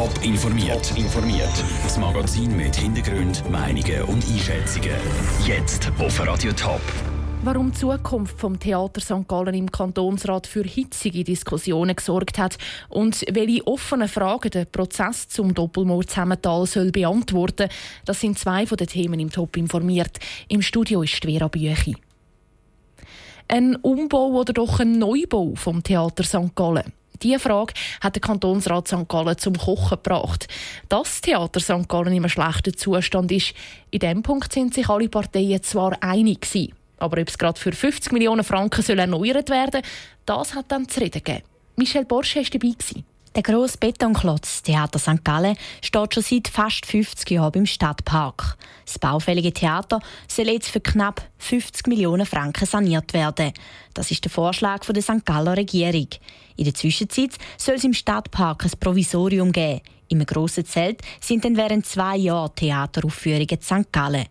Top informiert. informiert. Das Magazin mit Hintergrund, Meinungen und Einschätzungen. Jetzt auf Radio Top. Warum die Zukunft vom Theater St. Gallen im Kantonsrat für hitzige Diskussionen gesorgt hat und welche offenen Fragen der Prozess zum Doppelmord Zemmental soll beantworten, das sind zwei von den Themen im Top informiert. Im Studio ist Vera Büchi. Ein Umbau oder doch ein Neubau vom Theater St. Gallen? Diese Frage hat der Kantonsrat St. Gallen zum Kochen gebracht. Dass Theater St. Gallen in einem schlechten Zustand ist, in diesem Punkt sind sich alle Parteien zwar einig gewesen. Aber ob es gerade für 50 Millionen Franken soll erneuert werden soll, das hat dann zu reden gegeben. Michel Borsche war dabei. Der grosse Betonklotz Theater St. Gallen steht schon seit fast 50 Jahren im Stadtpark. Das baufällige Theater soll jetzt für knapp 50 Millionen Franken saniert werden. Das ist der Vorschlag der St. Galler Regierung. In der Zwischenzeit soll es im Stadtpark ein Provisorium geben. Im grossen Zelt sind dann während zwei Jahren Theateraufführungen in St. Gallen.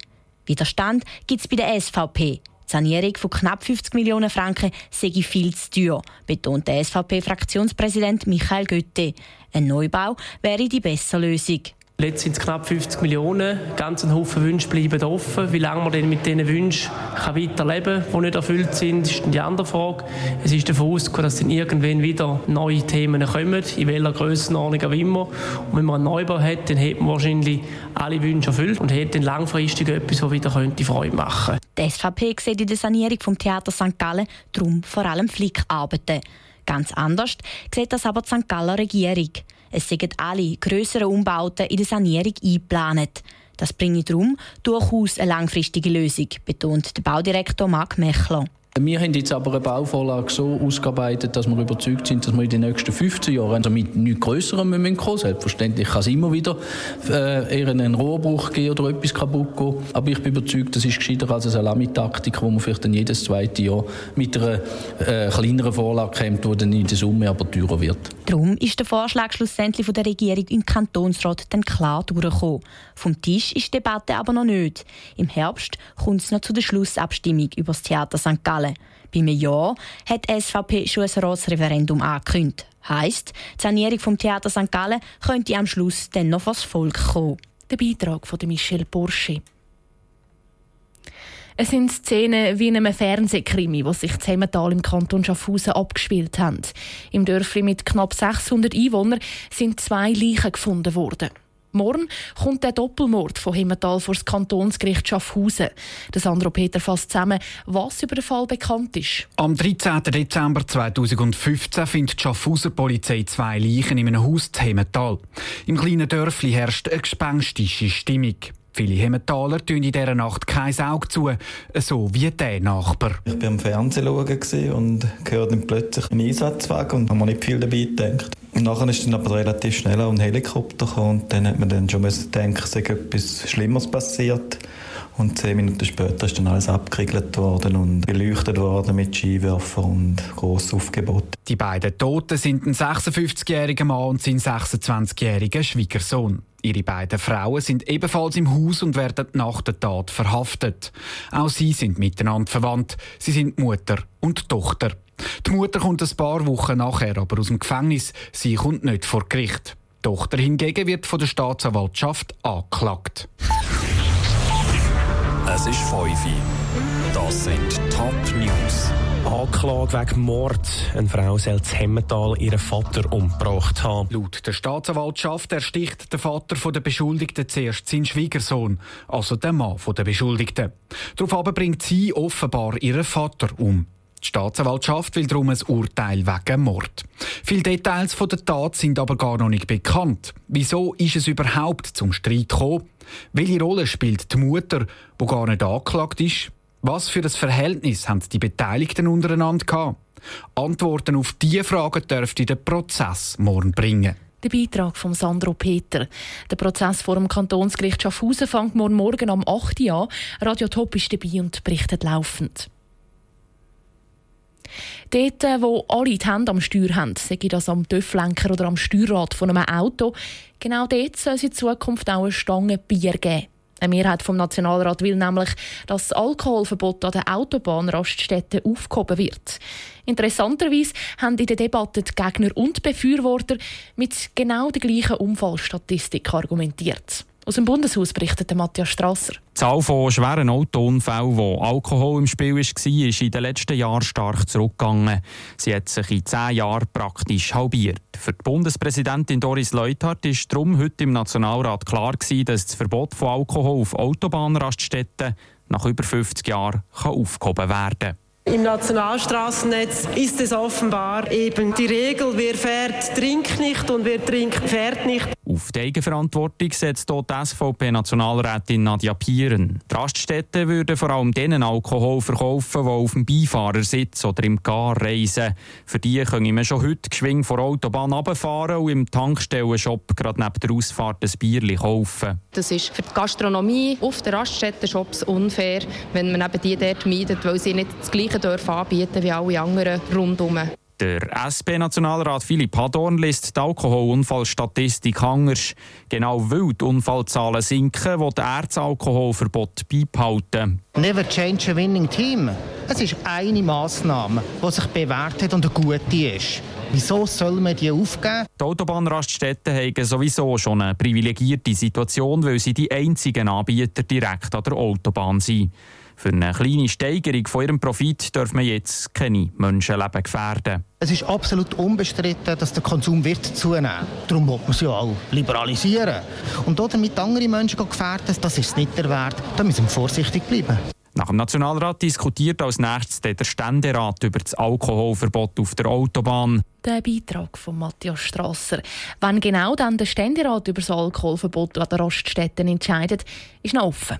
Widerstand gibt es bei der SVP. Die Sanierung von knapp 50 Millionen Franken sei viel zu teuer, betont der SVP-Fraktionspräsident Michael Götte. Ein Neubau wäre die bessere Lösung. Jetzt sind es knapp 50 Millionen. Ganz ein Haufen Wünsche bleiben offen. Wie lange man denn mit diesen Wünschen weiterleben kann, die nicht erfüllt sind, ist die andere Frage. Es ist davon auszugehen, dass dann irgendwann wieder neue Themen kommen, in welcher Grössenordnung auch immer. Und wenn man einen Neubau hat, dann hat man wahrscheinlich alle Wünsche erfüllt und hat dann langfristig etwas, das wieder Freude machen könnte. Die SVP sieht in der Sanierung vom Theater St. Gallen darum vor allem Flickarbeiten. Ganz anders sieht das aber die St. Galler Regierung. Es sind alle grösseren Umbauten in der Sanierung eingeplant. Das bringe darum durchaus eine langfristige Lösung, betont der Baudirektor Marc Mechler. Wir haben jetzt aber eine Bauvorlage so ausgearbeitet, dass wir überzeugt sind, dass wir in den nächsten 15 Jahren also mit nichts Größerem kommen müssen. Selbstverständlich kann es immer wieder äh, eher einen Rohrbruch geben oder etwas kaputt gehen. Aber ich bin überzeugt, das ist gescheiter als eine Salamitaktik, wo man vielleicht dann jedes zweite Jahr mit einer äh, kleineren Vorlage kommt, die dann in der Summe aber teurer wird. Darum ist der Vorschlag schlussendlich von der Regierung im Kantonsrat dann klar durchgekommen. Vom Tisch ist die Debatte aber noch nicht. Im Herbst kommt es noch zu der Schlussabstimmung über das Theater St. Gallen. Wahlen. Bei einem Ja hat SVP schon ein Ratsreferendum angekündigt. Heißt, die Sanierung vom Theater St. Gallen könnte am Schluss dann noch vors Volk kommen. Der Beitrag von Michel Burschi. Es sind Szenen wie in einem Fernsehkrimi, wo sich Zemmental im Kanton Schaffhausen abgespielt haben. Im Dörfli mit knapp 600 Einwohnern sind zwei Leichen gefunden worden. Morgen kommt der Doppelmord von Himmental vor das Kantonsgericht Schaffhausen. Der Sandro Peter fasst zusammen, was über den Fall bekannt ist. Am 13. Dezember 2015 findet die Schaffhauser Polizei zwei Leichen in einem Haus in Himmental. Im kleinen Dörfli herrscht eine gespenstische Stimmung. Viele Hemmentaler tun in dieser Nacht kein Auge zu, so wie der Nachbar. Ich war am Fernsehen und hörte plötzlich einen Einsatzwagen und habe nicht viel dabei gedacht. Nachher ist dann aber relativ schnell ein Helikopter gekommen und dann hat man dann schon denken, es sei etwas Schlimmeres passiert. Und zehn Minuten später ist dann alles abgeriegelt worden und beleuchtet worden mit Skiwerfern und grosses Aufgebot. Die beiden Toten sind ein 56-jähriger Mann und sein 26-jähriger Schwiegersohn. Ihre beiden Frauen sind ebenfalls im Haus und werden nach der Tat verhaftet. Auch sie sind miteinander verwandt. Sie sind Mutter und Tochter. Die Mutter kommt ein paar Wochen nachher aber aus dem Gefängnis. Sie kommt nicht vor Gericht. Die Tochter hingegen wird von der Staatsanwaltschaft angeklagt. Es ist 5 Das sind Top News. Anklage wegen Mord. Eine Frau soll zu Hemmental ihren Vater umgebracht haben. Laut der Staatsanwaltschaft ersticht der Vater der Beschuldigten zuerst seinen Schwiegersohn, also den Mann der Beschuldigten. Daraufhin bringt sie offenbar ihren Vater um. Die Staatsanwaltschaft will darum ein Urteil wegen Mord. Viele Details von der Tat sind aber gar noch nicht bekannt. Wieso ist es überhaupt zum Streit gekommen? Welche Rolle spielt die Mutter, die gar nicht angeklagt ist? Was für ein Verhältnis haben die Beteiligten untereinander gehabt? Antworten auf diese Fragen dürfte der Prozess morgen bringen. Der Beitrag von Sandro Peter. Der Prozess vor dem Kantonsgericht Schaffhausen fängt morgen, morgen am 8. Uhr an. Radio Top ist dabei und berichtet laufend. Dort, äh, wo alle die Hände am Steuer haben, sei das am TÜV-Lenker oder am Steuerrad von einem Auto, genau dort soll es in Zukunft auch eine Stange Bier geben. Eine Mehrheit vom Nationalrat will nämlich, dass das Alkoholverbot an den Autobahnraststätten aufgehoben wird. Interessanterweise haben in der Debatte die Gegner und Befürworter mit genau der gleichen Unfallstatistik argumentiert. Aus dem Bundeshaus berichtet Matthias Strasser. Die Zahl von schweren Autounfällen, wo Alkohol im Spiel war, ist in den letzten Jahren stark zurückgegangen. Sie hat sich in zehn Jahren praktisch halbiert. Für die Bundespräsidentin Doris Leuthard ist darum heute im Nationalrat klar gewesen, dass das Verbot von Alkohol auf Autobahnraststätten nach über 50 Jahren aufgehoben werden kann. Im Nationalstraßennetz ist es offenbar eben die Regel, wer fährt, trinkt nicht und wer trinkt, fährt nicht. Auf die Eigenverantwortung setzt dort die SVP-Nationalrätin Nadja Pieren. Die Raststätten würden vor allem denen Alkohol verkaufen, die auf dem Beifahrersitz oder im Gar reisen. Für die können wir schon heute geschwing vor der Autobahn runterfahren und im Tankstellenshop gerade neben der Ausfahrt ein Bier kaufen. Das ist für die Gastronomie auf den Raststätten-Shops unfair, wenn man eben die dort meidet, weil sie nicht das Gleiche dürfen anbieten wie alle anderen rundherum. Der SP-Nationalrat Philipp Hadorn liest die Alkoholunfallstatistik anders. Genau weil die Unfallzahlen sinken, will das Erzalkoholverbot beibehalten. Never change a winning team. Es ist eine Massnahme, die sich bewährt hat und eine gute ist. Wieso soll man die aufgeben? Die Autobahnraststätten haben sowieso schon eine privilegierte Situation, weil sie die einzigen Anbieter direkt an der Autobahn sind. Für eine kleine Steigerung von ihrem Profit dürfen wir jetzt keine Menschenleben gefährden. Es ist absolut unbestritten, dass der Konsum wird zunehmen. Darum muss man sie ja auch liberalisieren. Und damit andere Menschen gefährden, das ist nicht der Wert. Da müssen wir vorsichtig bleiben. Nach dem Nationalrat diskutiert als nächstes der Ständerat über das Alkoholverbot auf der Autobahn. Der Beitrag von Matthias Strasser. Wenn genau dann der Ständerat über das Alkoholverbot an den Raststätten entscheidet, ist noch offen.